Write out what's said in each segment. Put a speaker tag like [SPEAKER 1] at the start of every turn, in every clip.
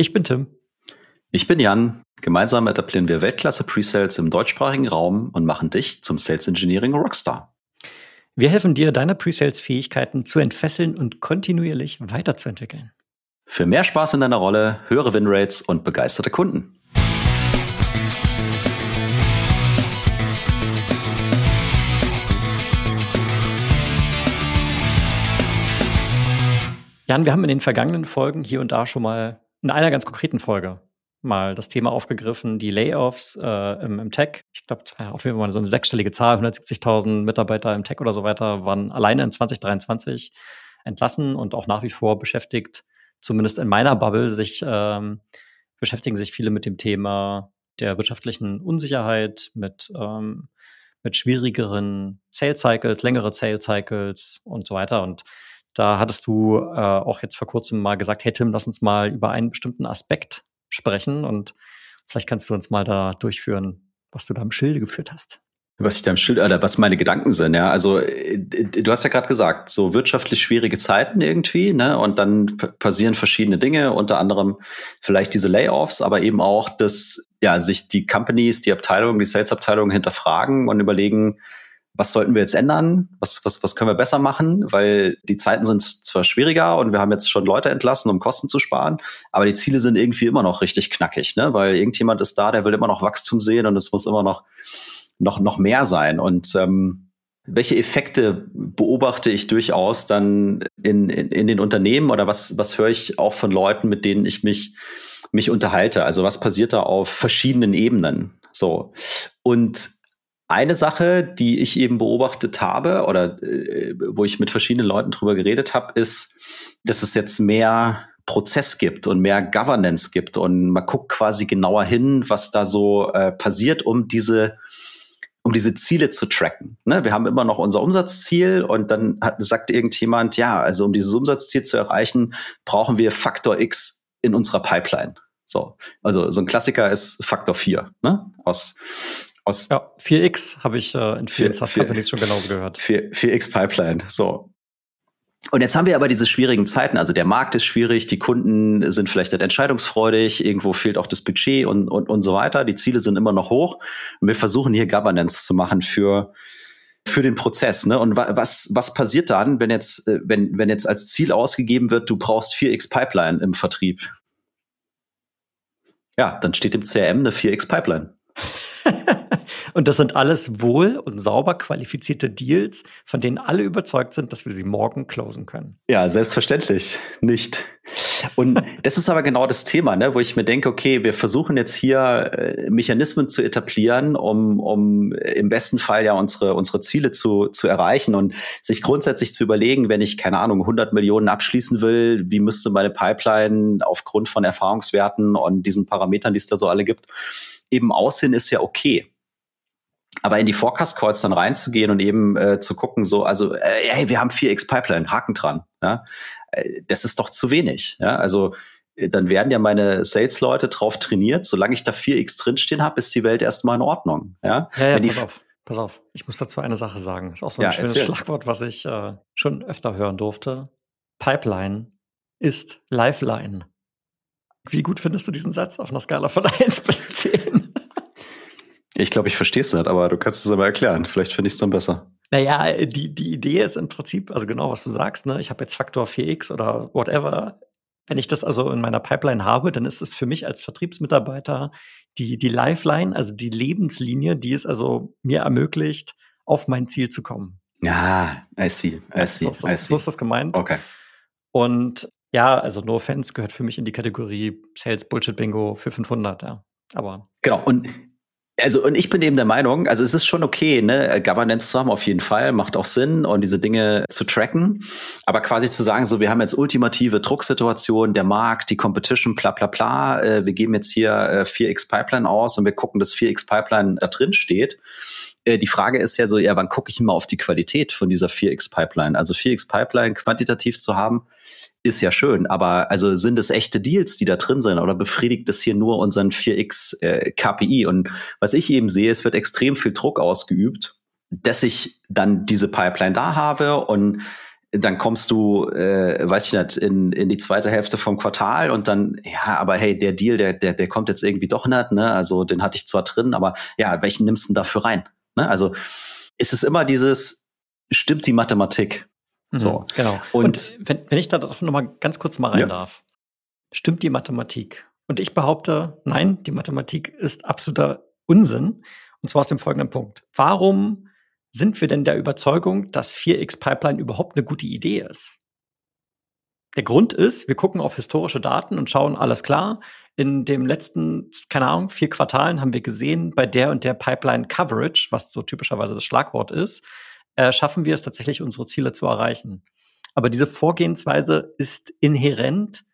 [SPEAKER 1] Ich bin Tim.
[SPEAKER 2] Ich bin Jan. Gemeinsam etablieren wir Weltklasse Presales im deutschsprachigen Raum und machen dich zum Sales Engineering Rockstar.
[SPEAKER 1] Wir helfen dir, deine Presales-Fähigkeiten zu entfesseln und kontinuierlich weiterzuentwickeln.
[SPEAKER 2] Für mehr Spaß in deiner Rolle, höhere Winrates und begeisterte Kunden.
[SPEAKER 1] Jan, wir haben in den vergangenen Folgen hier und da schon mal in einer ganz konkreten Folge mal das Thema aufgegriffen, die Layoffs äh, im, im, Tech. Ich glaube, auf jeden Fall so eine sechsstellige Zahl, 170.000 Mitarbeiter im Tech oder so weiter, waren alleine in 2023 entlassen und auch nach wie vor beschäftigt, zumindest in meiner Bubble, sich ähm, beschäftigen sich viele mit dem Thema der wirtschaftlichen Unsicherheit, mit, ähm, mit schwierigeren Sales Cycles, längere Sales Cycles und so weiter. Und da hattest du äh, auch jetzt vor kurzem mal gesagt, hey Tim, lass uns mal über einen bestimmten Aspekt sprechen und vielleicht kannst du uns mal da durchführen, was du da im Schilde geführt hast.
[SPEAKER 2] Was ich da im Schild, oder was meine Gedanken sind, ja. Also äh, du hast ja gerade gesagt, so wirtschaftlich schwierige Zeiten irgendwie, ne? Und dann passieren verschiedene Dinge, unter anderem vielleicht diese Layoffs, aber eben auch, dass ja sich die Companies, die Abteilungen, die Sales-Abteilungen hinterfragen und überlegen, was sollten wir jetzt ändern? Was, was, was können wir besser machen? Weil die Zeiten sind zwar schwieriger und wir haben jetzt schon Leute entlassen, um Kosten zu sparen, aber die Ziele sind irgendwie immer noch richtig knackig, ne? Weil irgendjemand ist da, der will immer noch Wachstum sehen und es muss immer noch, noch, noch mehr sein. Und ähm, welche Effekte beobachte ich durchaus dann in, in, in den Unternehmen oder was, was höre ich auch von Leuten, mit denen ich mich, mich unterhalte? Also was passiert da auf verschiedenen Ebenen? So. Und eine Sache, die ich eben beobachtet habe oder äh, wo ich mit verschiedenen Leuten drüber geredet habe, ist, dass es jetzt mehr Prozess gibt und mehr Governance gibt und man guckt quasi genauer hin, was da so äh, passiert, um diese um diese Ziele zu tracken. Ne? Wir haben immer noch unser Umsatzziel und dann hat, sagt irgendjemand, ja, also um dieses Umsatzziel zu erreichen, brauchen wir Faktor X in unserer Pipeline. So, also so ein Klassiker ist Faktor 4, ne? Aus
[SPEAKER 1] aus ja, 4x habe ich äh, in vielen SaaS Companies schon genauso gehört.
[SPEAKER 2] 4, 4x Pipeline. So. Und jetzt haben wir aber diese schwierigen Zeiten. Also der Markt ist schwierig, die Kunden sind vielleicht nicht entscheidungsfreudig, irgendwo fehlt auch das Budget und, und, und so weiter. Die Ziele sind immer noch hoch. Und wir versuchen hier Governance zu machen für, für den Prozess. Ne? Und was, was passiert dann, wenn jetzt, äh, wenn, wenn jetzt als Ziel ausgegeben wird, du brauchst 4x Pipeline im Vertrieb? Ja, dann steht im CRM eine 4x Pipeline.
[SPEAKER 1] Und das sind alles wohl und sauber qualifizierte Deals, von denen alle überzeugt sind, dass wir sie morgen closen können.
[SPEAKER 2] Ja, selbstverständlich nicht. Und das ist aber genau das Thema, ne, wo ich mir denke, okay, wir versuchen jetzt hier äh, Mechanismen zu etablieren, um, um im besten Fall ja unsere, unsere Ziele zu, zu erreichen und sich grundsätzlich zu überlegen, wenn ich, keine Ahnung, 100 Millionen abschließen will, wie müsste meine Pipeline aufgrund von Erfahrungswerten und diesen Parametern, die es da so alle gibt, eben aussehen, ist ja okay. Aber in die Forecast Calls dann reinzugehen und eben äh, zu gucken, so, also, äh, hey, wir haben 4x Pipeline, Haken dran. Ja? Äh, das ist doch zu wenig. Ja? Also, äh, dann werden ja meine Sales-Leute drauf trainiert, solange ich da 4x drinstehen habe, ist die Welt erstmal in Ordnung. Ja,
[SPEAKER 1] ja, ja pass auf, pass auf. Ich muss dazu eine Sache sagen. Ist auch so ein ja, schönes erzähl. Schlagwort, was ich äh, schon öfter hören durfte. Pipeline ist Lifeline. Wie gut findest du diesen Satz auf einer Skala von 1 bis 10?
[SPEAKER 2] Ich glaube, ich verstehe es nicht, aber du kannst es aber erklären. Vielleicht finde ich es dann besser.
[SPEAKER 1] Naja, die, die Idee ist im Prinzip, also genau, was du sagst, ne? Ich habe jetzt Faktor 4x oder whatever. Wenn ich das also in meiner Pipeline habe, dann ist es für mich als Vertriebsmitarbeiter die, die Lifeline, also die Lebenslinie, die es also mir ermöglicht, auf mein Ziel zu kommen.
[SPEAKER 2] Ja, I see, I see,
[SPEAKER 1] so, ist das,
[SPEAKER 2] I see.
[SPEAKER 1] so ist das gemeint.
[SPEAKER 2] Okay.
[SPEAKER 1] Und ja, also No Offense gehört für mich in die Kategorie Sales Bullshit Bingo für 500, ja. Aber.
[SPEAKER 2] Genau. Und also, und ich bin eben der Meinung, also es ist schon okay, ne, Governance zu haben, auf jeden Fall, macht auch Sinn und diese Dinge zu tracken. Aber quasi zu sagen, so, wir haben jetzt ultimative Drucksituation, der Markt, die Competition, bla, bla, bla, äh, wir geben jetzt hier äh, 4x Pipeline aus und wir gucken, dass 4x Pipeline da drin steht. Äh, die Frage ist ja so, ja, wann gucke ich mal auf die Qualität von dieser 4x Pipeline? Also 4x Pipeline quantitativ zu haben, ist ja schön, aber also sind es echte Deals, die da drin sind oder befriedigt es hier nur unseren 4x äh, KPI? Und was ich eben sehe, es wird extrem viel Druck ausgeübt, dass ich dann diese Pipeline da habe und dann kommst du, äh, weiß ich nicht, in, in die zweite Hälfte vom Quartal und dann, ja, aber hey, der Deal, der, der, der kommt jetzt irgendwie doch nicht, ne? Also den hatte ich zwar drin, aber ja, welchen nimmst du denn dafür rein? Ne? Also ist es immer dieses, stimmt die Mathematik?
[SPEAKER 1] Mhm, so. Genau. Und, und, wenn, wenn ich da noch mal ganz kurz mal rein ja. darf. Stimmt die Mathematik? Und ich behaupte, nein, die Mathematik ist absoluter Unsinn. Und zwar aus dem folgenden Punkt. Warum sind wir denn der Überzeugung, dass 4x Pipeline überhaupt eine gute Idee ist? Der Grund ist, wir gucken auf historische Daten und schauen, alles klar, in dem letzten, keine Ahnung, vier Quartalen haben wir gesehen, bei der und der Pipeline Coverage, was so typischerweise das Schlagwort ist, äh, schaffen wir es tatsächlich, unsere Ziele zu erreichen. Aber diese Vorgehensweise ist inhärent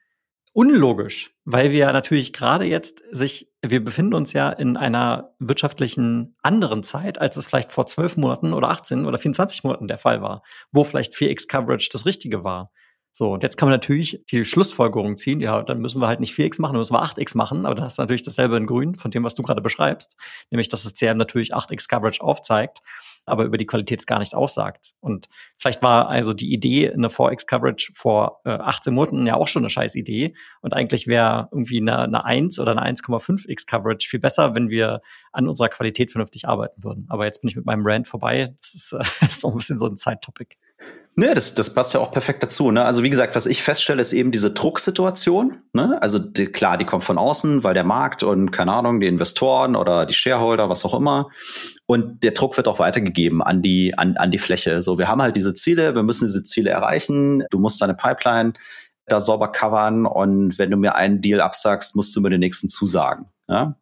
[SPEAKER 1] unlogisch, weil wir natürlich gerade jetzt sich, wir befinden uns ja in einer wirtschaftlichen anderen Zeit, als es vielleicht vor zwölf Monaten oder 18 oder 24 Monaten der Fall war, wo vielleicht 4x Coverage das Richtige war. So, und jetzt kann man natürlich die Schlussfolgerung ziehen, ja, dann müssen wir halt nicht 4x machen, dann müssen wir 8x machen, aber dann hast du natürlich dasselbe in grün von dem, was du gerade beschreibst, nämlich dass das CRM natürlich 8x Coverage aufzeigt aber über die Qualität gar nichts aussagt. Und vielleicht war also die Idee, eine 4x-Coverage vor äh, 18 Monaten ja auch schon eine scheiß Idee. Und eigentlich wäre irgendwie eine, eine 1 oder eine 1,5x-Coverage viel besser, wenn wir an unserer Qualität vernünftig arbeiten würden. Aber jetzt bin ich mit meinem Rant vorbei. Das ist, äh, ist so ein bisschen so ein Zeit-Topic.
[SPEAKER 2] Ne, das, das passt ja auch perfekt dazu. Ne? Also wie gesagt, was ich feststelle, ist eben diese Drucksituation. Ne? Also die, klar, die kommt von außen, weil der Markt und keine Ahnung, die Investoren oder die Shareholder, was auch immer. Und der Druck wird auch weitergegeben an die, an, an die Fläche. So, wir haben halt diese Ziele, wir müssen diese Ziele erreichen. Du musst deine Pipeline da sauber covern und wenn du mir einen Deal absagst, musst du mir den nächsten zusagen. Ja?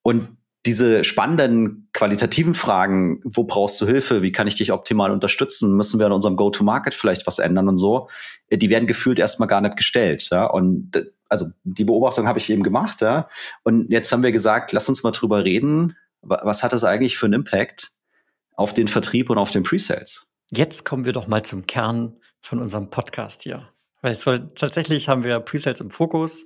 [SPEAKER 2] Und diese spannenden qualitativen Fragen, wo brauchst du Hilfe, wie kann ich dich optimal unterstützen, müssen wir an unserem Go-to-Market vielleicht was ändern und so, äh, die werden gefühlt erstmal gar nicht gestellt. Ja? Und also die Beobachtung habe ich eben gemacht, ja. Und jetzt haben wir gesagt, lass uns mal drüber reden, was hat das eigentlich für einen Impact auf den Vertrieb und auf den Pre-Sales?
[SPEAKER 1] Jetzt kommen wir doch mal zum Kern von unserem Podcast hier. Weil es soll, tatsächlich haben wir Pre-Sales im Fokus.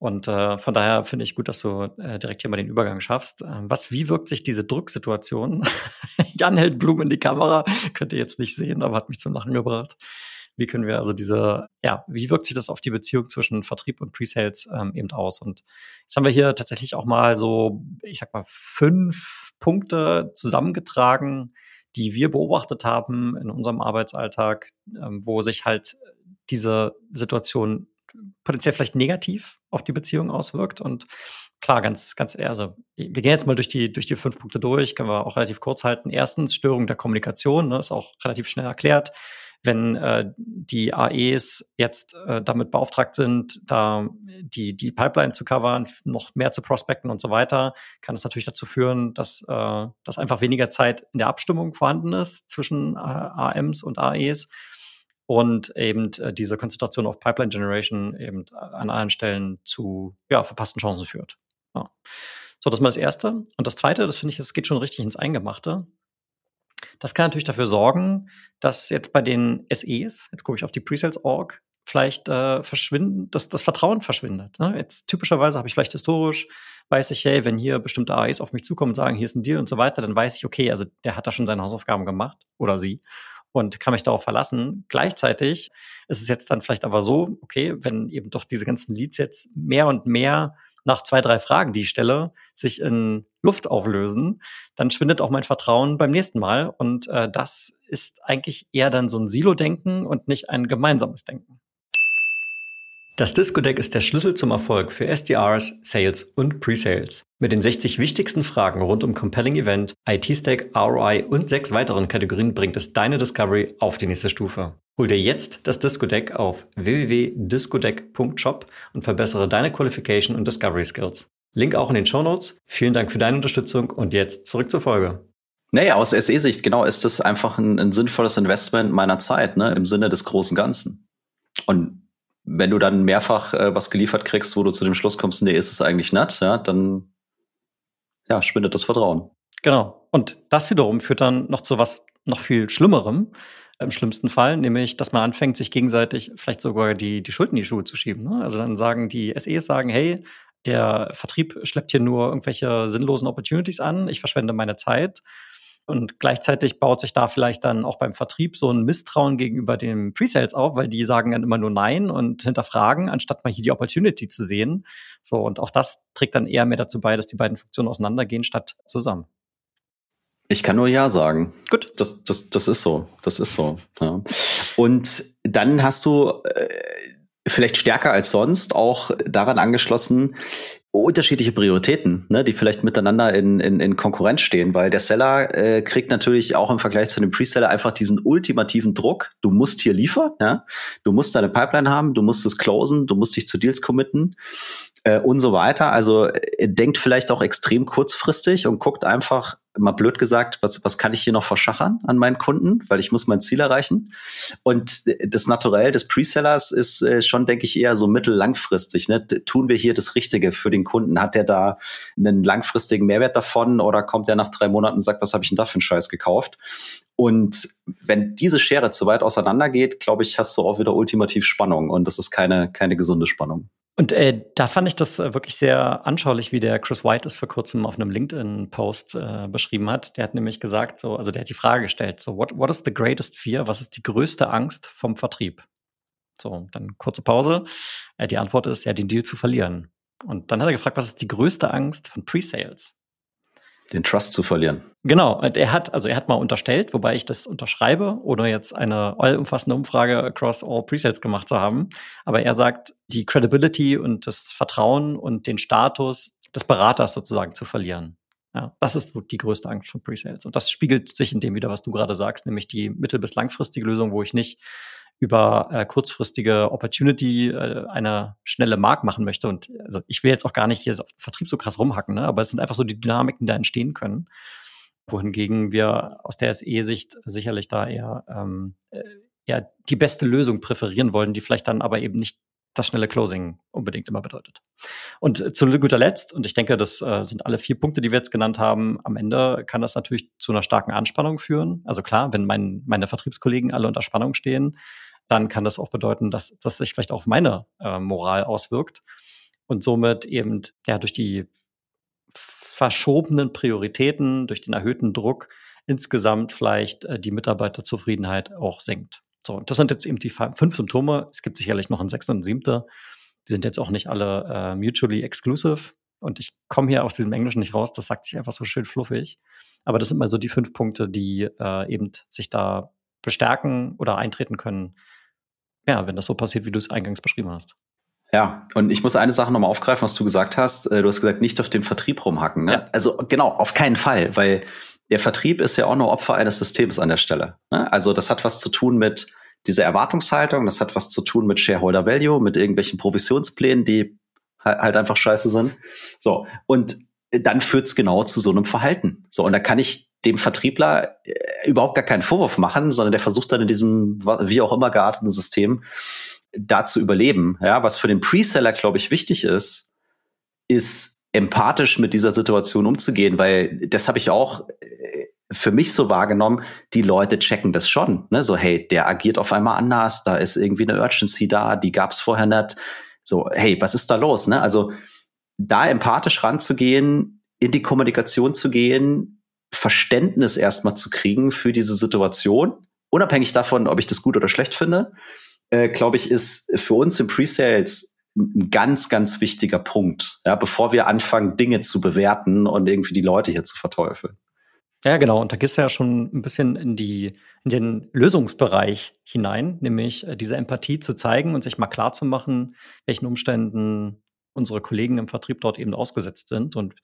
[SPEAKER 1] Und äh, von daher finde ich gut, dass du äh, direkt hier mal den Übergang schaffst. Ähm, was, wie wirkt sich diese Drucksituation? Jan hält Blumen in die Kamera, könnt ihr jetzt nicht sehen, aber hat mich zum Lachen gebracht. Wie können wir also diese, ja, wie wirkt sich das auf die Beziehung zwischen Vertrieb und Presales ähm, eben aus? Und jetzt haben wir hier tatsächlich auch mal so, ich sag mal, fünf Punkte zusammengetragen, die wir beobachtet haben in unserem Arbeitsalltag, ähm, wo sich halt diese Situation potenziell vielleicht negativ auf die Beziehung auswirkt. Und klar, ganz, ganz also wir gehen jetzt mal durch die, durch die fünf Punkte durch, können wir auch relativ kurz halten. Erstens, Störung der Kommunikation, ne, ist auch relativ schnell erklärt. Wenn äh, die AEs jetzt äh, damit beauftragt sind, da die, die Pipeline zu covern, noch mehr zu prospecten und so weiter, kann es natürlich dazu führen, dass, äh, dass einfach weniger Zeit in der Abstimmung vorhanden ist zwischen äh, AMs und AEs und eben äh, diese Konzentration auf Pipeline Generation eben an anderen Stellen zu ja, verpassten Chancen führt. Ja. So, das ist mal das Erste. Und das Zweite, das finde ich, das geht schon richtig ins Eingemachte. Das kann natürlich dafür sorgen, dass jetzt bei den SEs, jetzt gucke ich auf die Presales-Org, vielleicht äh, verschwinden, dass das Vertrauen verschwindet. Ne? Jetzt typischerweise habe ich vielleicht historisch, weiß ich, hey, wenn hier bestimmte AEs auf mich zukommen und sagen, hier ist ein Deal und so weiter, dann weiß ich, okay, also der hat da schon seine Hausaufgaben gemacht oder sie und kann mich darauf verlassen. Gleichzeitig ist es jetzt dann vielleicht aber so, okay, wenn eben doch diese ganzen Leads jetzt mehr und mehr nach zwei, drei Fragen, die ich stelle, sich in Luft auflösen, dann schwindet auch mein Vertrauen beim nächsten Mal. Und äh, das ist eigentlich eher dann so ein Silo-Denken und nicht ein gemeinsames Denken. Das Disco-Deck ist der Schlüssel zum Erfolg für SDRs, Sales und Pre-Sales. Mit den 60 wichtigsten Fragen rund um Compelling Event, IT-Stack, ROI und sechs weiteren Kategorien bringt es deine Discovery auf die nächste Stufe. Hol dir jetzt das Disco-Deck auf www.discodeck.shop und verbessere deine Qualification und Discovery Skills. Link auch in den Show Notes. Vielen Dank für deine Unterstützung und jetzt zurück zur Folge.
[SPEAKER 2] Naja, aus SE-Sicht, genau, ist das einfach ein, ein sinnvolles Investment meiner Zeit, ne, im Sinne des großen Ganzen. Und wenn du dann mehrfach äh, was geliefert kriegst, wo du zu dem Schluss kommst, nee, ist es eigentlich nett, ja, dann ja, schwindet das Vertrauen.
[SPEAKER 1] Genau. Und das wiederum führt dann noch zu was noch viel Schlimmerem im schlimmsten Fall, nämlich, dass man anfängt, sich gegenseitig vielleicht sogar die, die Schuld in die Schuhe zu schieben. Ne? Also dann sagen die SEs sagen, hey, der Vertrieb schleppt hier nur irgendwelche sinnlosen Opportunities an, ich verschwende meine Zeit. Und gleichzeitig baut sich da vielleicht dann auch beim Vertrieb so ein Misstrauen gegenüber den Presales auf, weil die sagen dann immer nur Nein und hinterfragen, anstatt mal hier die Opportunity zu sehen. So, und auch das trägt dann eher mehr dazu bei, dass die beiden Funktionen auseinandergehen, statt zusammen.
[SPEAKER 2] Ich kann nur Ja sagen. Gut. Das, das, das ist so. Das ist so. Ja. Und dann hast du äh, vielleicht stärker als sonst auch daran angeschlossen, unterschiedliche Prioritäten, ne, die vielleicht miteinander in, in, in Konkurrenz stehen, weil der Seller äh, kriegt natürlich auch im Vergleich zu dem Pre-Seller einfach diesen ultimativen Druck. Du musst hier liefern, ja, du musst deine Pipeline haben, du musst es closen, du musst dich zu Deals committen äh, und so weiter. Also er denkt vielleicht auch extrem kurzfristig und guckt einfach mal blöd gesagt, was, was kann ich hier noch verschachern an meinen Kunden, weil ich muss mein Ziel erreichen. Und das Naturell des Presellers ist äh, schon, denke ich, eher so mittellangfristig. Ne? Tun wir hier das Richtige für den Kunden? Hat der da einen langfristigen Mehrwert davon oder kommt er nach drei Monaten und sagt, was habe ich denn da für einen Scheiß gekauft? Und wenn diese Schere zu weit auseinander geht, glaube ich, hast du auch wieder ultimativ Spannung und das ist keine, keine gesunde Spannung.
[SPEAKER 1] Und äh, da fand ich das äh, wirklich sehr anschaulich, wie der Chris White es vor kurzem auf einem LinkedIn-Post äh, beschrieben hat. Der hat nämlich gesagt, so, also der hat die Frage gestellt, so, what, what is the greatest fear? Was ist die größte Angst vom Vertrieb? So, dann kurze Pause. Äh, die Antwort ist, ja, den Deal zu verlieren. Und dann hat er gefragt, was ist die größte Angst von Pre-Sales?
[SPEAKER 2] Den Trust zu verlieren.
[SPEAKER 1] Genau, er hat, also er hat mal unterstellt, wobei ich das unterschreibe, ohne jetzt eine allumfassende Umfrage across all Presets gemacht zu haben. Aber er sagt, die Credibility und das Vertrauen und den Status des Beraters sozusagen zu verlieren. Ja, das ist die größte Angst von Presales. Und das spiegelt sich in dem wieder, was du gerade sagst, nämlich die mittel- bis langfristige Lösung, wo ich nicht über äh, kurzfristige Opportunity äh, eine schnelle Mark machen möchte. Und also ich will jetzt auch gar nicht hier auf Vertrieb so krass rumhacken, ne? aber es sind einfach so die Dynamiken, die da entstehen können. Wohingegen wir aus der SE-Sicht sicherlich da eher, ähm, äh, eher die beste Lösung präferieren wollen, die vielleicht dann aber eben nicht das schnelle Closing unbedingt immer bedeutet. Und zu guter Letzt, und ich denke, das äh, sind alle vier Punkte, die wir jetzt genannt haben, am Ende kann das natürlich zu einer starken Anspannung führen. Also klar, wenn mein, meine Vertriebskollegen alle unter Spannung stehen, dann kann das auch bedeuten, dass das sich vielleicht auf meine äh, Moral auswirkt und somit eben ja durch die verschobenen Prioritäten, durch den erhöhten Druck insgesamt vielleicht äh, die Mitarbeiterzufriedenheit auch sinkt. So, das sind jetzt eben die fünf Symptome. Es gibt sicherlich noch einen sechsten und siebten. Die sind jetzt auch nicht alle äh, mutually exclusive. Und ich komme hier aus diesem Englischen nicht raus. Das sagt sich einfach so schön fluffig. Aber das sind mal so die fünf Punkte, die äh, eben sich da bestärken oder eintreten können, ja, wenn das so passiert, wie du es eingangs beschrieben hast.
[SPEAKER 2] Ja, und ich muss eine Sache nochmal aufgreifen, was du gesagt hast. Äh, du hast gesagt, nicht auf dem Vertrieb rumhacken. Ne? Ja. Also genau, auf keinen Fall, weil der Vertrieb ist ja auch nur Opfer eines Systems an der Stelle. Ne? Also das hat was zu tun mit dieser Erwartungshaltung, das hat was zu tun mit Shareholder Value, mit irgendwelchen Provisionsplänen, die halt einfach scheiße sind. So, und dann führt's genau zu so einem Verhalten. So, und da kann ich dem Vertriebler äh, überhaupt gar keinen Vorwurf machen, sondern der versucht dann in diesem wie auch immer gearteten System da zu überleben. Ja, was für den Preseller, glaube ich, wichtig ist, ist empathisch mit dieser Situation umzugehen, weil das habe ich auch äh, für mich so wahrgenommen, die Leute checken das schon. Ne? So, hey, der agiert auf einmal anders, da ist irgendwie eine Urgency da, die gab's vorher nicht. So, hey, was ist da los? Ne? Also da empathisch ranzugehen, in die Kommunikation zu gehen, Verständnis erstmal zu kriegen für diese Situation, unabhängig davon, ob ich das gut oder schlecht finde, äh, glaube ich, ist für uns im Pre-Sales ein ganz, ganz wichtiger Punkt, ja, bevor wir anfangen, Dinge zu bewerten und irgendwie die Leute hier zu verteufeln.
[SPEAKER 1] Ja, genau. Und da gehst du ja schon ein bisschen in die, in den Lösungsbereich hinein, nämlich äh, diese Empathie zu zeigen und sich mal klar zu machen, welchen Umständen unsere Kollegen im Vertrieb dort eben ausgesetzt sind. Und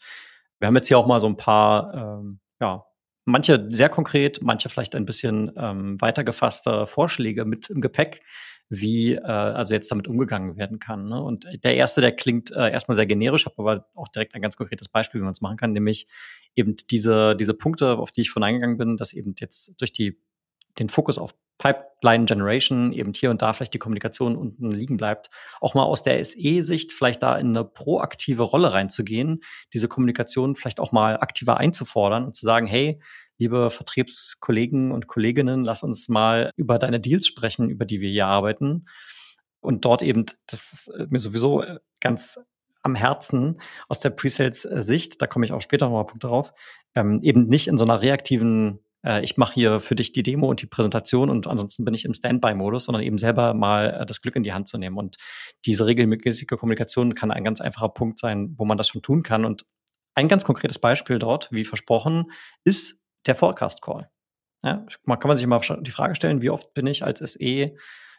[SPEAKER 1] wir haben jetzt hier auch mal so ein paar ähm, ja, manche sehr konkret, manche vielleicht ein bisschen ähm, weiter gefasste Vorschläge mit im Gepäck, wie äh, also jetzt damit umgegangen werden kann. Ne? Und der erste, der klingt äh, erstmal sehr generisch, habe aber auch direkt ein ganz konkretes Beispiel, wie man es machen kann, nämlich eben diese, diese Punkte, auf die ich von eingegangen bin, dass eben jetzt durch die den Fokus auf Pipeline Generation, eben hier und da vielleicht die Kommunikation unten liegen bleibt, auch mal aus der SE-Sicht vielleicht da in eine proaktive Rolle reinzugehen, diese Kommunikation vielleicht auch mal aktiver einzufordern und zu sagen, hey, liebe Vertriebskollegen und Kolleginnen, lass uns mal über deine Deals sprechen, über die wir hier arbeiten. Und dort eben, das ist mir sowieso ganz am Herzen aus der Presales-Sicht, da komme ich auch später noch mal Punkt drauf, ähm, eben nicht in so einer reaktiven, äh, ich mache hier für dich die Demo und die Präsentation und ansonsten bin ich im Standby-Modus, sondern eben selber mal äh, das Glück in die Hand zu nehmen. Und diese regelmäßige Kommunikation kann ein ganz einfacher Punkt sein, wo man das schon tun kann. Und ein ganz konkretes Beispiel dort, wie versprochen, ist der Forecast-Call. Ja, man kann man sich mal die Frage stellen, wie oft bin ich als SE äh,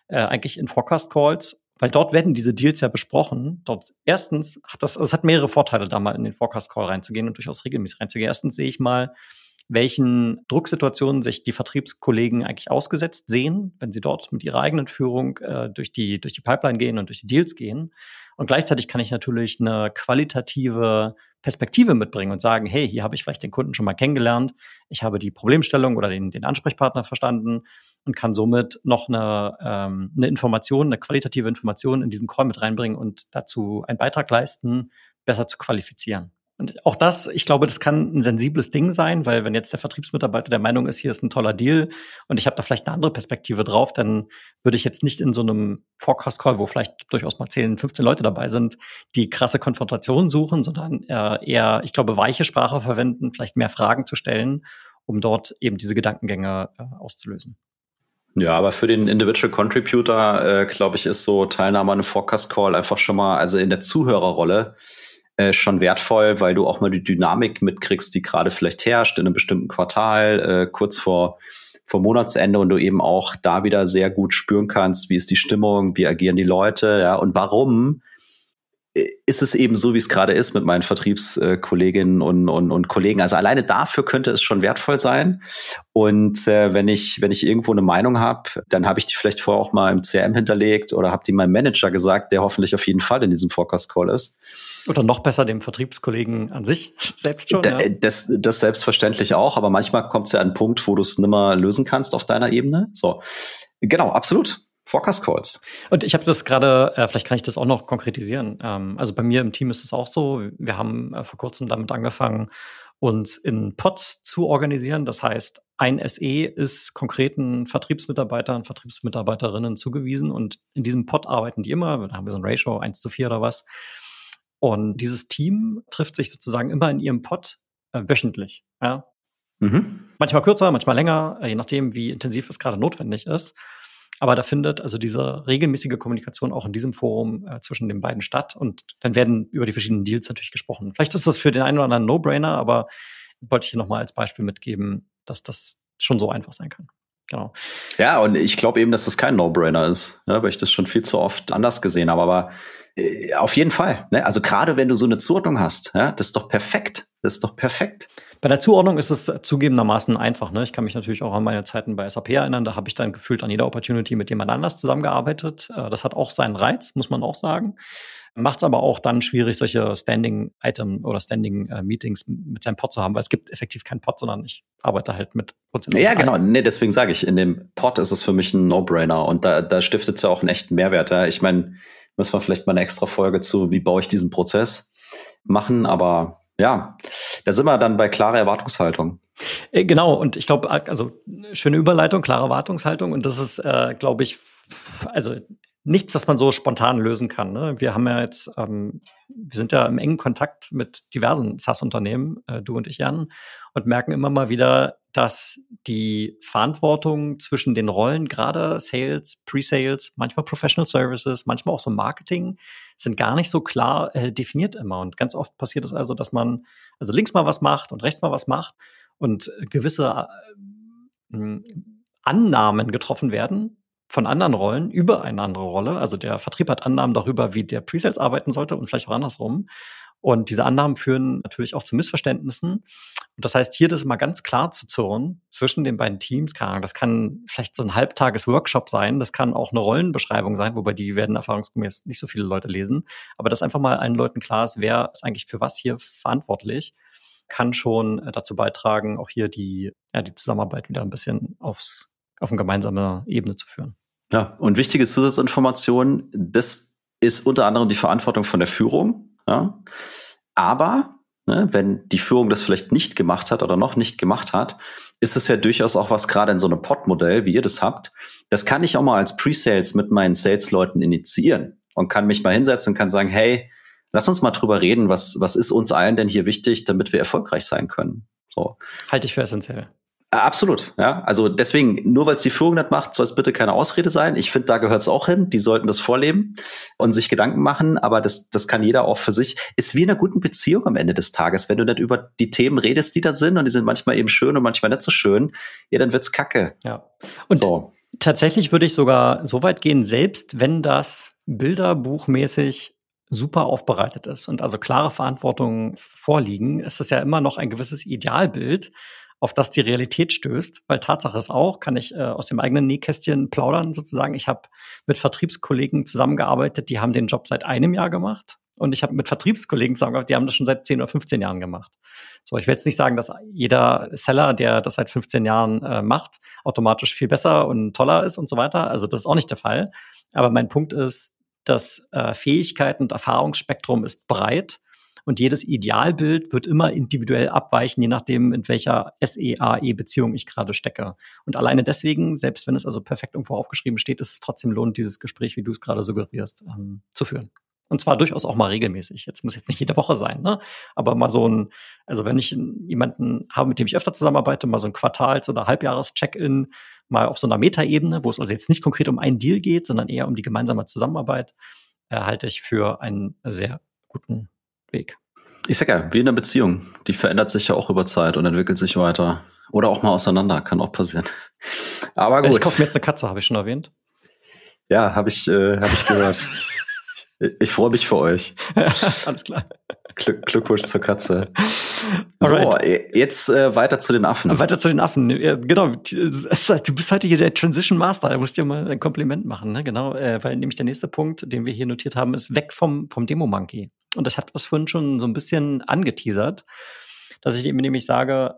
[SPEAKER 1] eigentlich in Forecast-Calls weil dort werden diese Deals ja besprochen. Dort erstens hat das, es hat mehrere Vorteile, da mal in den Forecast Call reinzugehen und durchaus regelmäßig reinzugehen. Erstens sehe ich mal, welchen Drucksituationen sich die Vertriebskollegen eigentlich ausgesetzt sehen, wenn sie dort mit ihrer eigenen Führung äh, durch, die, durch die Pipeline gehen und durch die Deals gehen. Und gleichzeitig kann ich natürlich eine qualitative Perspektive mitbringen und sagen, hey, hier habe ich vielleicht den Kunden schon mal kennengelernt, ich habe die Problemstellung oder den, den Ansprechpartner verstanden und kann somit noch eine, ähm, eine Information, eine qualitative Information in diesen Call mit reinbringen und dazu einen Beitrag leisten, besser zu qualifizieren. Und auch das, ich glaube, das kann ein sensibles Ding sein, weil wenn jetzt der Vertriebsmitarbeiter der Meinung ist, hier ist ein toller Deal und ich habe da vielleicht eine andere Perspektive drauf, dann würde ich jetzt nicht in so einem Forecast-Call, wo vielleicht durchaus mal 10, 15 Leute dabei sind, die krasse Konfrontation suchen, sondern äh, eher, ich glaube, weiche Sprache verwenden, vielleicht mehr Fragen zu stellen, um dort eben diese Gedankengänge äh, auszulösen.
[SPEAKER 2] Ja, aber für den Individual Contributor, äh, glaube ich, ist so Teilnahme an einem Forecast Call einfach schon mal, also in der Zuhörerrolle, äh, schon wertvoll, weil du auch mal die Dynamik mitkriegst, die gerade vielleicht herrscht in einem bestimmten Quartal, äh, kurz vor, vor Monatsende und du eben auch da wieder sehr gut spüren kannst, wie ist die Stimmung, wie agieren die Leute, ja, und warum ist es eben so, wie es gerade ist mit meinen Vertriebskolleginnen und, und, und Kollegen. Also alleine dafür könnte es schon wertvoll sein. Und äh, wenn ich wenn ich irgendwo eine Meinung habe, dann habe ich die vielleicht vorher auch mal im CRM hinterlegt oder habe die meinem Manager gesagt, der hoffentlich auf jeden Fall in diesem Forecast Call ist.
[SPEAKER 1] Oder noch besser dem Vertriebskollegen an sich selbst schon.
[SPEAKER 2] Da, ja. das, das selbstverständlich auch, aber manchmal kommt es ja an einen Punkt, wo du es nimmer lösen kannst auf deiner Ebene. So, genau, absolut. Forecast Calls.
[SPEAKER 1] Und ich habe das gerade, äh, vielleicht kann ich das auch noch konkretisieren. Ähm, also bei mir im Team ist es auch so. Wir haben äh, vor kurzem damit angefangen, uns in Pods zu organisieren. Das heißt, ein SE ist konkreten Vertriebsmitarbeitern, Vertriebsmitarbeiterinnen zugewiesen und in diesem Pod arbeiten die immer. Da haben wir so ein Ratio 1 zu 4 oder was. Und dieses Team trifft sich sozusagen immer in ihrem Pod äh, wöchentlich. Ja? Mhm. Manchmal kürzer, manchmal länger, äh, je nachdem, wie intensiv es gerade notwendig ist. Aber da findet also diese regelmäßige Kommunikation auch in diesem Forum äh, zwischen den beiden statt und dann werden über die verschiedenen Deals natürlich gesprochen. Vielleicht ist das für den einen oder anderen No-Brainer, aber wollte ich hier nochmal als Beispiel mitgeben, dass das schon so einfach sein kann. Genau.
[SPEAKER 2] Ja, und ich glaube eben, dass das kein No-Brainer ist, ne, weil ich das schon viel zu oft anders gesehen habe. Aber äh, auf jeden Fall. Ne? Also gerade wenn du so eine Zuordnung hast, ja, das ist doch perfekt. Das ist doch perfekt.
[SPEAKER 1] Bei der Zuordnung ist es zugegebenermaßen einfach. Ne? Ich kann mich natürlich auch an meine Zeiten bei SAP erinnern. Da habe ich dann gefühlt an jeder Opportunity mit jemand anders zusammengearbeitet. Äh, das hat auch seinen Reiz, muss man auch sagen. Macht es aber auch dann schwierig, solche Standing-Item oder Standing-Meetings mit seinem Pod zu haben, weil es gibt effektiv keinen Pod, sondern ich arbeite halt mit
[SPEAKER 2] Potenzial. Ja, genau. Nee, deswegen sage ich, in dem Pod ist es für mich ein No-Brainer und da, da stiftet es ja auch einen echten Mehrwert. Ja? Ich meine, müssen wir vielleicht mal eine extra Folge zu, wie baue ich diesen Prozess machen, aber ja, da sind wir dann bei klarer Erwartungshaltung.
[SPEAKER 1] Äh, genau, und ich glaube, also schöne Überleitung, klare Erwartungshaltung. Und das ist, äh, glaube ich, also nichts, was man so spontan lösen kann. Ne? Wir haben ja jetzt, ähm, wir sind ja im engen Kontakt mit diversen SaaS-Unternehmen, äh, du und ich, Jan, und merken immer mal wieder, dass die Verantwortung zwischen den Rollen, gerade Sales, Pre-Sales, manchmal Professional Services, manchmal auch so Marketing, sind gar nicht so klar äh, definiert immer. Und ganz oft passiert es also, dass man also links mal was macht und rechts mal was macht und gewisse äh, Annahmen getroffen werden, von anderen Rollen über eine andere Rolle. Also der Vertrieb hat Annahmen darüber, wie der Presales arbeiten sollte und vielleicht auch andersrum. Und diese Annahmen führen natürlich auch zu Missverständnissen. Und das heißt, hier das mal ganz klar zu zurren zwischen den beiden Teams. Ahnung, das kann vielleicht so ein Halbtages-Workshop sein. Das kann auch eine Rollenbeschreibung sein, wobei die werden erfahrungsgemäß nicht so viele Leute lesen. Aber dass einfach mal allen Leuten klar ist, wer ist eigentlich für was hier verantwortlich, kann schon äh, dazu beitragen, auch hier die, ja, die Zusammenarbeit wieder ein bisschen aufs auf eine gemeinsame Ebene zu führen.
[SPEAKER 2] Ja, und wichtige Zusatzinformation, das ist unter anderem die Verantwortung von der Führung. Ja. Aber ne, wenn die Führung das vielleicht nicht gemacht hat oder noch nicht gemacht hat, ist es ja durchaus auch was gerade in so einem Pod-Modell, wie ihr das habt. Das kann ich auch mal als Pre-Sales mit meinen Sales-Leuten initiieren und kann mich mal hinsetzen und kann sagen, hey, Lass uns mal drüber reden, was, was ist uns allen denn hier wichtig, damit wir erfolgreich sein können. So.
[SPEAKER 1] Halte ich für essentiell.
[SPEAKER 2] Äh, absolut, ja. Also deswegen, nur weil es die Führung nicht macht, soll es bitte keine Ausrede sein. Ich finde, da gehört es auch hin. Die sollten das vorleben und sich Gedanken machen, aber das, das kann jeder auch für sich. Ist wie in einer guten Beziehung am Ende des Tages. Wenn du nicht über die Themen redest, die da sind, und die sind manchmal eben schön und manchmal nicht so schön, ja, dann wird's kacke.
[SPEAKER 1] Ja. Und so. tatsächlich würde ich sogar so weit gehen, selbst wenn das bilderbuchmäßig super aufbereitet ist und also klare Verantwortungen vorliegen, ist das ja immer noch ein gewisses Idealbild, auf das die Realität stößt. Weil Tatsache ist auch, kann ich äh, aus dem eigenen Nähkästchen plaudern sozusagen. Ich habe mit Vertriebskollegen zusammengearbeitet, die haben den Job seit einem Jahr gemacht. Und ich habe mit Vertriebskollegen zusammengearbeitet, die haben das schon seit 10 oder 15 Jahren gemacht. So, ich will jetzt nicht sagen, dass jeder Seller, der das seit 15 Jahren äh, macht, automatisch viel besser und toller ist und so weiter. Also das ist auch nicht der Fall. Aber mein Punkt ist, das äh, Fähigkeiten und Erfahrungsspektrum ist breit und jedes Idealbild wird immer individuell abweichen, je nachdem, in welcher SEAE-Beziehung ich gerade stecke. Und alleine deswegen, selbst wenn es also perfekt irgendwo aufgeschrieben steht, ist es trotzdem lohnt, dieses Gespräch, wie du es gerade suggerierst, ähm, zu führen. Und zwar durchaus auch mal regelmäßig. Jetzt muss jetzt nicht jede Woche sein, ne? Aber mal so ein, also wenn ich jemanden habe, mit dem ich öfter zusammenarbeite, mal so ein Quartals- oder Halbjahres-Check-in, mal auf so einer Metaebene, wo es also jetzt nicht konkret um einen Deal geht, sondern eher um die gemeinsame Zusammenarbeit, äh, halte ich für einen sehr guten Weg.
[SPEAKER 2] Ich sag ja, wie in einer Beziehung. Die verändert sich ja auch über Zeit und entwickelt sich weiter. Oder auch mal auseinander, kann auch passieren.
[SPEAKER 1] Aber gut. Ich kaufe mir jetzt eine Katze, habe ich schon erwähnt.
[SPEAKER 2] Ja, habe ich, äh, hab ich gehört. ich, ich freue mich für euch.
[SPEAKER 1] Alles klar.
[SPEAKER 2] Glück, Glückwunsch zur Katze. Alright. So, jetzt äh, weiter zu den Affen.
[SPEAKER 1] Weiter zu den Affen. Ja, genau. Du bist heute hier der Transition Master. Da musst du dir mal ein Kompliment machen. Ne? Genau, äh, weil nämlich der nächste Punkt, den wir hier notiert haben, ist weg vom, vom Demo-Monkey. Und das hat das vorhin schon so ein bisschen angeteasert, dass ich eben nämlich sage,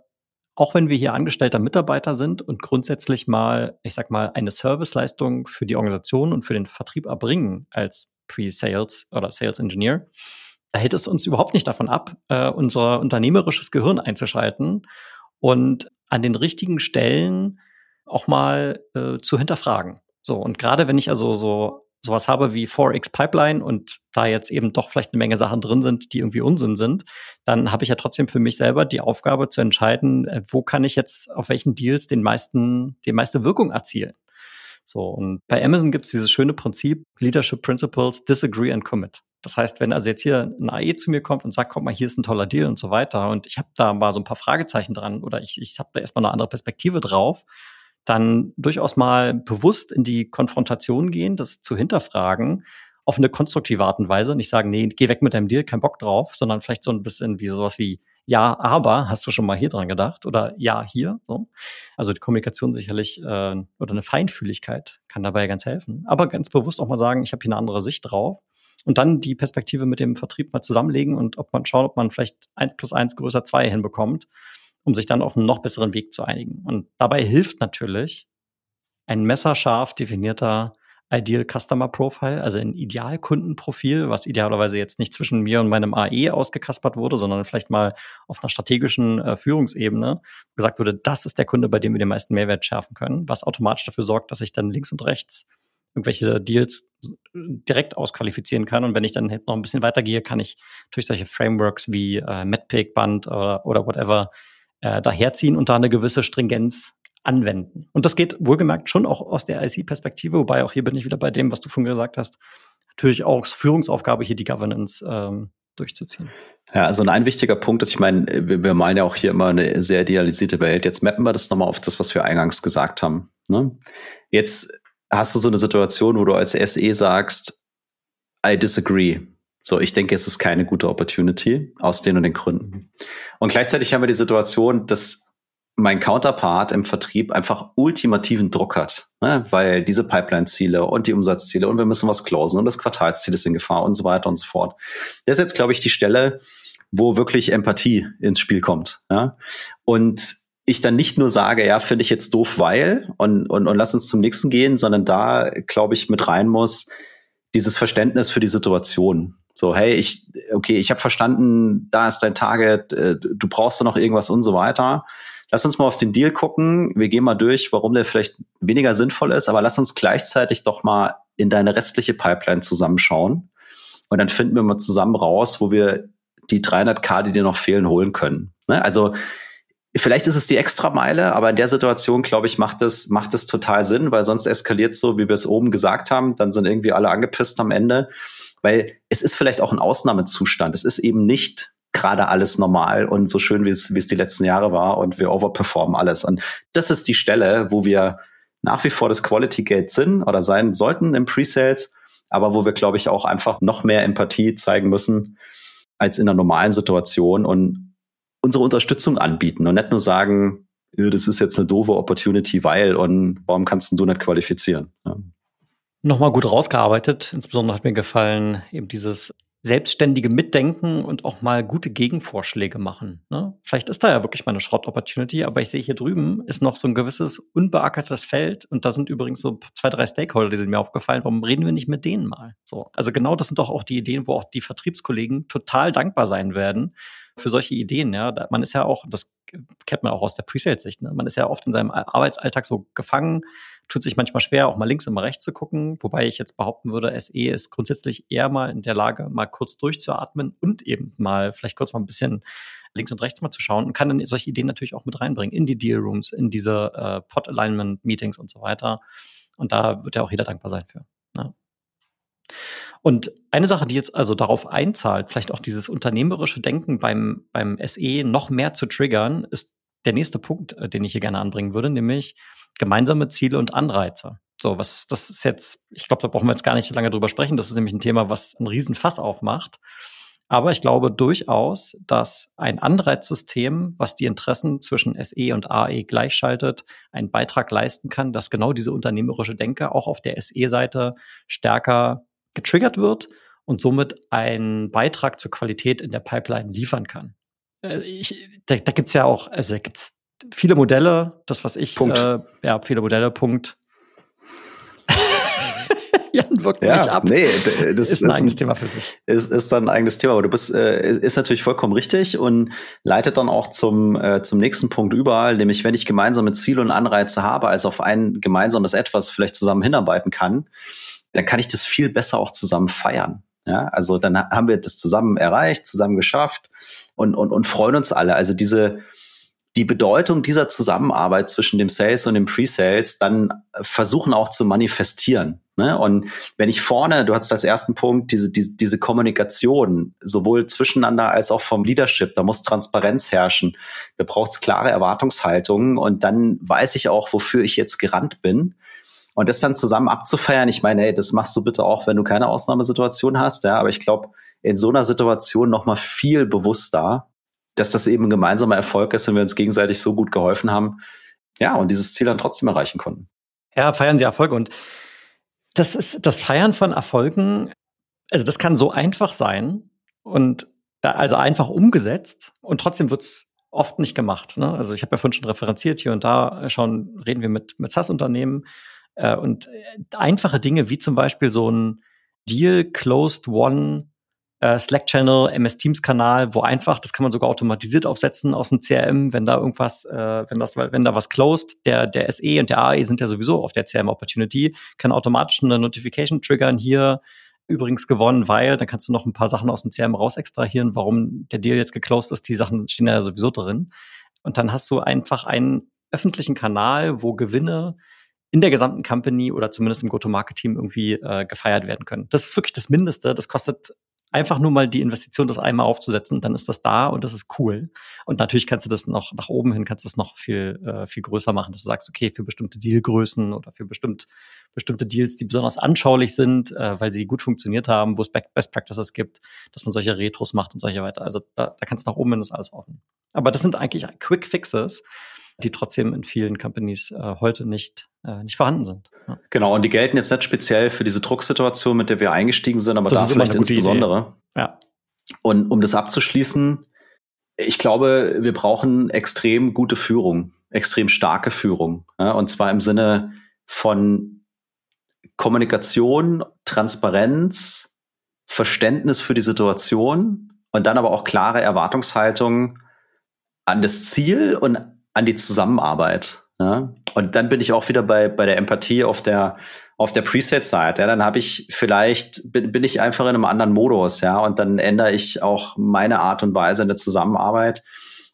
[SPEAKER 1] auch wenn wir hier angestellter Mitarbeiter sind und grundsätzlich mal, ich sag mal, eine Serviceleistung für die Organisation und für den Vertrieb erbringen als Pre-Sales oder Sales Engineer, hält es uns überhaupt nicht davon ab, äh, unser unternehmerisches Gehirn einzuschalten und an den richtigen Stellen auch mal äh, zu hinterfragen. So, und gerade wenn ich also so sowas habe wie 4x Pipeline und da jetzt eben doch vielleicht eine Menge Sachen drin sind, die irgendwie Unsinn sind, dann habe ich ja trotzdem für mich selber die Aufgabe zu entscheiden, äh, wo kann ich jetzt auf welchen Deals den meisten, die meiste Wirkung erzielen. So, und bei Amazon gibt es dieses schöne Prinzip Leadership Principles, Disagree and Commit. Das heißt, wenn also jetzt hier ein AE zu mir kommt und sagt, komm mal, hier ist ein toller Deal und so weiter, und ich habe da mal so ein paar Fragezeichen dran oder ich, ich habe da erstmal eine andere Perspektive drauf, dann durchaus mal bewusst in die Konfrontation gehen, das zu hinterfragen, auf eine konstruktive Art und Weise. Nicht sagen, nee, geh weg mit deinem Deal, kein Bock drauf, sondern vielleicht so ein bisschen wie sowas wie, ja, aber hast du schon mal hier dran gedacht oder ja, hier. So. Also die Kommunikation sicherlich äh, oder eine Feinfühligkeit kann dabei ganz helfen. Aber ganz bewusst auch mal sagen, ich habe hier eine andere Sicht drauf und dann die Perspektive mit dem Vertrieb mal zusammenlegen und ob man schaut, ob man vielleicht eins plus eins größer zwei hinbekommt, um sich dann auf einen noch besseren Weg zu einigen. Und dabei hilft natürlich ein messerscharf definierter Ideal Customer Profile, also ein Idealkundenprofil, was idealerweise jetzt nicht zwischen mir und meinem AE ausgekaspert wurde, sondern vielleicht mal auf einer strategischen äh, Führungsebene gesagt wurde, das ist der Kunde, bei dem wir den meisten Mehrwert schärfen können, was automatisch dafür sorgt, dass ich dann links und rechts irgendwelche Deals direkt ausqualifizieren kann. Und wenn ich dann noch ein bisschen weitergehe, kann ich durch solche Frameworks wie äh, MedPick, Band oder, oder whatever äh, daherziehen und da eine gewisse Stringenz anwenden. Und das geht wohlgemerkt schon auch aus der IC-Perspektive, wobei auch hier bin ich wieder bei dem, was du vorhin gesagt hast, natürlich auch Führungsaufgabe hier die Governance ähm, durchzuziehen.
[SPEAKER 2] Ja, also ein wichtiger Punkt ist, ich meine, wir meinen ja auch hier immer eine sehr idealisierte Welt. Jetzt mappen wir das nochmal auf das, was wir eingangs gesagt haben. Ne? Jetzt hast du so eine Situation, wo du als SE sagst, I disagree. So, ich denke, es ist keine gute Opportunity aus den und den Gründen. Und gleichzeitig haben wir die Situation, dass mein Counterpart im Vertrieb einfach ultimativen Druck hat, ne? weil diese Pipeline-Ziele und die Umsatzziele und wir müssen was closen und das Quartalsziel ist in Gefahr und so weiter und so fort. Das ist jetzt, glaube ich, die Stelle, wo wirklich Empathie ins Spiel kommt. Ja? Und ich dann nicht nur sage, ja, finde ich jetzt doof, weil und, und, und lass uns zum nächsten gehen, sondern da, glaube ich, mit rein muss dieses Verständnis für die Situation. So, hey, ich, okay, ich habe verstanden, da ist dein Target, äh, du brauchst da noch irgendwas und so weiter. Lass uns mal auf den Deal gucken. Wir gehen mal durch, warum der vielleicht weniger sinnvoll ist, aber lass uns gleichzeitig doch mal in deine restliche Pipeline zusammenschauen und dann finden wir mal zusammen raus, wo wir die 300k, die dir noch fehlen, holen können. Ne? Also vielleicht ist es die Extrameile, aber in der Situation, glaube ich, macht es macht es total Sinn, weil sonst eskaliert so, wie wir es oben gesagt haben, dann sind irgendwie alle angepisst am Ende, weil es ist vielleicht auch ein Ausnahmezustand. Es ist eben nicht gerade alles normal und so schön, wie es, wie es die letzten Jahre war und wir overperformen alles. Und das ist die Stelle, wo wir nach wie vor das Quality Gate sind oder sein sollten im Pre-Sales, aber wo wir, glaube ich, auch einfach noch mehr Empathie zeigen müssen als in einer normalen Situation und unsere Unterstützung anbieten und nicht nur sagen, das ist jetzt eine doofe Opportunity, weil und warum kannst du nicht qualifizieren? Ja.
[SPEAKER 1] Nochmal gut rausgearbeitet. Insbesondere hat mir gefallen eben dieses selbstständige Mitdenken und auch mal gute Gegenvorschläge machen. Ne? Vielleicht ist da ja wirklich mal eine Schrott-Opportunity, aber ich sehe hier drüben ist noch so ein gewisses unbeackertes Feld und da sind übrigens so zwei, drei Stakeholder, die sind mir aufgefallen. Warum reden wir nicht mit denen mal? So, also genau das sind doch auch die Ideen, wo auch die Vertriebskollegen total dankbar sein werden für solche Ideen. Ja, man ist ja auch, das kennt man auch aus der Pre-Sales-Sicht. Ne? Man ist ja oft in seinem Arbeitsalltag so gefangen, tut sich manchmal schwer, auch mal links und mal rechts zu gucken. Wobei ich jetzt behaupten würde, SE ist grundsätzlich eher mal in der Lage, mal kurz durchzuatmen und eben mal vielleicht kurz mal ein bisschen links und rechts mal zu schauen und kann dann solche Ideen natürlich auch mit reinbringen in die Deal Rooms, in diese äh, Pod Alignment Meetings und so weiter. Und da wird ja auch jeder dankbar sein für. Ne? Und eine Sache, die jetzt also darauf einzahlt, vielleicht auch dieses unternehmerische Denken beim, beim SE noch mehr zu triggern, ist der nächste Punkt, äh, den ich hier gerne anbringen würde, nämlich gemeinsame Ziele und Anreize. So, was, das ist jetzt, ich glaube, da brauchen wir jetzt gar nicht lange drüber sprechen. Das ist nämlich ein Thema, was einen riesen Fass aufmacht. Aber ich glaube durchaus, dass ein Anreizsystem, was die Interessen zwischen SE und AE gleichschaltet, einen Beitrag leisten kann, dass genau diese unternehmerische Denke auch auf der SE-Seite stärker getriggert wird und somit einen Beitrag zur Qualität in der Pipeline liefern kann. Äh, ich, da da gibt es ja auch, also da gibt es viele Modelle, das was ich,
[SPEAKER 2] Punkt.
[SPEAKER 1] Äh, ja, viele Modelle, Punkt.
[SPEAKER 2] Jan wirkt ja, mich ab. Nee, das
[SPEAKER 1] ist ein ist eigenes ein, Thema für sich.
[SPEAKER 2] Ist, ist dann ein eigenes Thema, aber du bist, äh, ist natürlich vollkommen richtig und leitet dann auch zum, äh, zum nächsten Punkt überall, nämlich wenn ich gemeinsame Ziele und Anreize habe, also auf ein gemeinsames Etwas vielleicht zusammen hinarbeiten kann, dann kann ich das viel besser auch zusammen feiern. Ja, also dann haben wir das zusammen erreicht, zusammen geschafft und, und, und freuen uns alle. Also diese, die Bedeutung dieser Zusammenarbeit zwischen dem Sales und dem Pre-Sales dann versuchen auch zu manifestieren. Ne? Und wenn ich vorne, du hast als ersten Punkt diese, diese, diese Kommunikation, sowohl zwischeneinander als auch vom Leadership, da muss Transparenz herrschen, da braucht es klare Erwartungshaltungen und dann weiß ich auch, wofür ich jetzt gerannt bin. Und das dann zusammen abzufeiern, ich meine, hey, das machst du bitte auch, wenn du keine Ausnahmesituation hast, ja, aber ich glaube, in so einer Situation noch mal viel bewusster, dass das eben ein gemeinsamer Erfolg ist, wenn wir uns gegenseitig so gut geholfen haben, ja, und dieses Ziel dann trotzdem erreichen konnten.
[SPEAKER 1] Ja, feiern Sie Erfolge und das ist das Feiern von Erfolgen, also das kann so einfach sein und also einfach umgesetzt und trotzdem wird's oft nicht gemacht. Ne? Also ich habe ja vorhin schon referenziert, hier und da schon reden wir mit, mit SaaS-Unternehmen, äh, und äh, einfache Dinge wie zum Beispiel so ein Deal Closed One äh, Slack-Channel, MS Teams-Kanal, wo einfach, das kann man sogar automatisiert aufsetzen aus dem CRM, wenn da irgendwas, äh, wenn das, wenn da was closed, der, der SE und der AE sind ja sowieso auf der CRM-Opportunity, kann automatisch eine Notification triggern hier, übrigens gewonnen, weil dann kannst du noch ein paar Sachen aus dem CRM raus extrahieren, warum der Deal jetzt geclosed ist, die Sachen stehen ja sowieso drin. Und dann hast du einfach einen öffentlichen Kanal, wo Gewinne in der gesamten Company oder zumindest im Go-to-Market-Team irgendwie äh, gefeiert werden können. Das ist wirklich das Mindeste. Das kostet einfach nur mal die Investition, das einmal aufzusetzen, dann ist das da und das ist cool. Und natürlich kannst du das noch nach oben hin, kannst du das noch viel, äh, viel größer machen, dass du sagst, okay, für bestimmte Dealgrößen oder für bestimmt, bestimmte Deals, die besonders anschaulich sind, äh, weil sie gut funktioniert haben, wo es Best Practices gibt, dass man solche Retros macht und solche weiter. Also da, da kannst du nach oben hin, ist alles offen. Aber das sind eigentlich Quick Fixes, die trotzdem in vielen Companies äh, heute nicht, äh, nicht vorhanden sind.
[SPEAKER 2] Ja. Genau, und die gelten jetzt nicht speziell für diese Drucksituation, mit der wir eingestiegen sind, aber das da vielleicht insbesondere.
[SPEAKER 1] Idee. Ja.
[SPEAKER 2] Und um das abzuschließen, ich glaube, wir brauchen extrem gute Führung, extrem starke Führung. Ja, und zwar im Sinne von Kommunikation, Transparenz, Verständnis für die Situation und dann aber auch klare Erwartungshaltung an das Ziel und an die Zusammenarbeit. Ja? Und dann bin ich auch wieder bei, bei der Empathie auf der, auf der Preset-Seite. Ja? Dann habe ich vielleicht, bin, bin ich einfach in einem anderen Modus, ja, und dann ändere ich auch meine Art und Weise in der Zusammenarbeit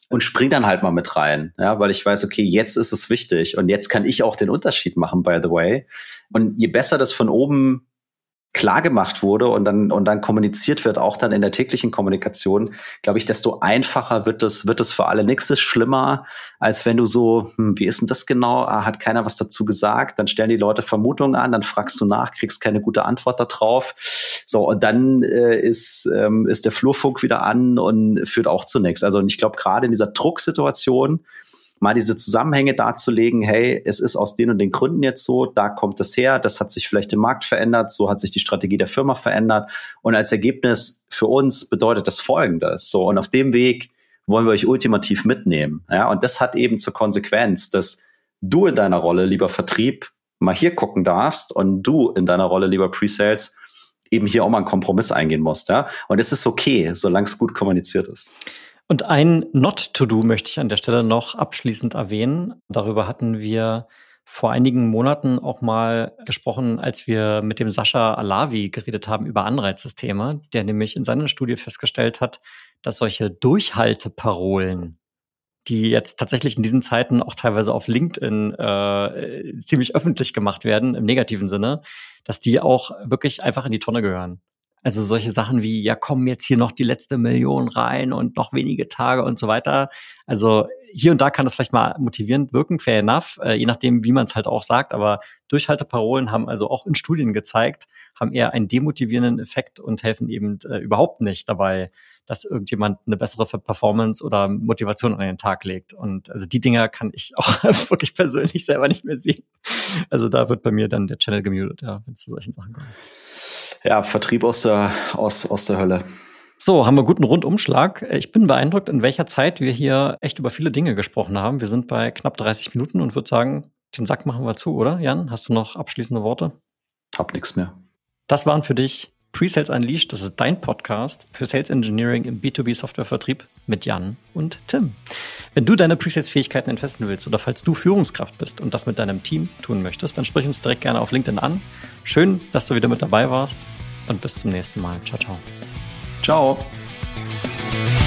[SPEAKER 2] und spring dann halt mal mit rein, ja, weil ich weiß, okay, jetzt ist es wichtig und jetzt kann ich auch den Unterschied machen, by the way. Und je besser das von oben klar gemacht wurde und dann, und dann kommuniziert wird, auch dann in der täglichen Kommunikation, glaube ich, desto einfacher wird es, wird es für alle. Nichts ist schlimmer, als wenn du so, hm, wie ist denn das genau? Ah, hat keiner was dazu gesagt? Dann stellen die Leute Vermutungen an, dann fragst du nach, kriegst keine gute Antwort darauf. So, und dann äh, ist, ähm, ist der Flurfunk wieder an und führt auch zu nichts. Also, und ich glaube, gerade in dieser Drucksituation, mal diese Zusammenhänge darzulegen, hey, es ist aus den und den Gründen jetzt so, da kommt es her, das hat sich vielleicht im Markt verändert, so hat sich die Strategie der Firma verändert. Und als Ergebnis für uns bedeutet das folgendes, so und auf dem Weg wollen wir euch ultimativ mitnehmen, ja, und das hat eben zur Konsequenz, dass du in deiner Rolle, lieber Vertrieb, mal hier gucken darfst und du in deiner Rolle, lieber Pre-Sales, eben hier auch mal einen Kompromiss eingehen musst, ja, und es ist okay, solange es gut kommuniziert ist.
[SPEAKER 1] Und ein Not-to-Do möchte ich an der Stelle noch abschließend erwähnen. Darüber hatten wir vor einigen Monaten auch mal gesprochen, als wir mit dem Sascha Alavi geredet haben über Anreizsysteme, der nämlich in seiner Studie festgestellt hat, dass solche Durchhalteparolen, die jetzt tatsächlich in diesen Zeiten auch teilweise auf LinkedIn äh, ziemlich öffentlich gemacht werden, im negativen Sinne, dass die auch wirklich einfach in die Tonne gehören. Also solche Sachen wie, ja, kommen jetzt hier noch die letzte Million rein und noch wenige Tage und so weiter. Also hier und da kann das vielleicht mal motivierend wirken, fair enough, äh, je nachdem, wie man es halt auch sagt. Aber Durchhalteparolen haben also auch in Studien gezeigt, haben eher einen demotivierenden Effekt und helfen eben äh, überhaupt nicht dabei, dass irgendjemand eine bessere Performance oder Motivation an den Tag legt. Und also die Dinger kann ich auch wirklich persönlich selber nicht mehr sehen. Also da wird bei mir dann der Channel gemutet, ja, wenn es zu solchen Sachen kommt.
[SPEAKER 2] Ja, Vertrieb aus der, aus, aus der Hölle.
[SPEAKER 1] So, haben wir guten Rundumschlag. Ich bin beeindruckt, in welcher Zeit wir hier echt über viele Dinge gesprochen haben. Wir sind bei knapp 30 Minuten und würde sagen, den Sack machen wir zu, oder? Jan, hast du noch abschließende Worte?
[SPEAKER 2] Hab nichts mehr.
[SPEAKER 1] Das waren für dich Pre-Sales Unleashed. Das ist dein Podcast für Sales Engineering im B2B Softwarevertrieb mit Jan und Tim. Wenn du deine Pre-Sales-Fähigkeiten entfesseln willst oder falls du Führungskraft bist und das mit deinem Team tun möchtest, dann sprich uns direkt gerne auf LinkedIn an. Schön, dass du wieder mit dabei warst und bis zum nächsten Mal. Ciao, ciao.
[SPEAKER 2] Ciao.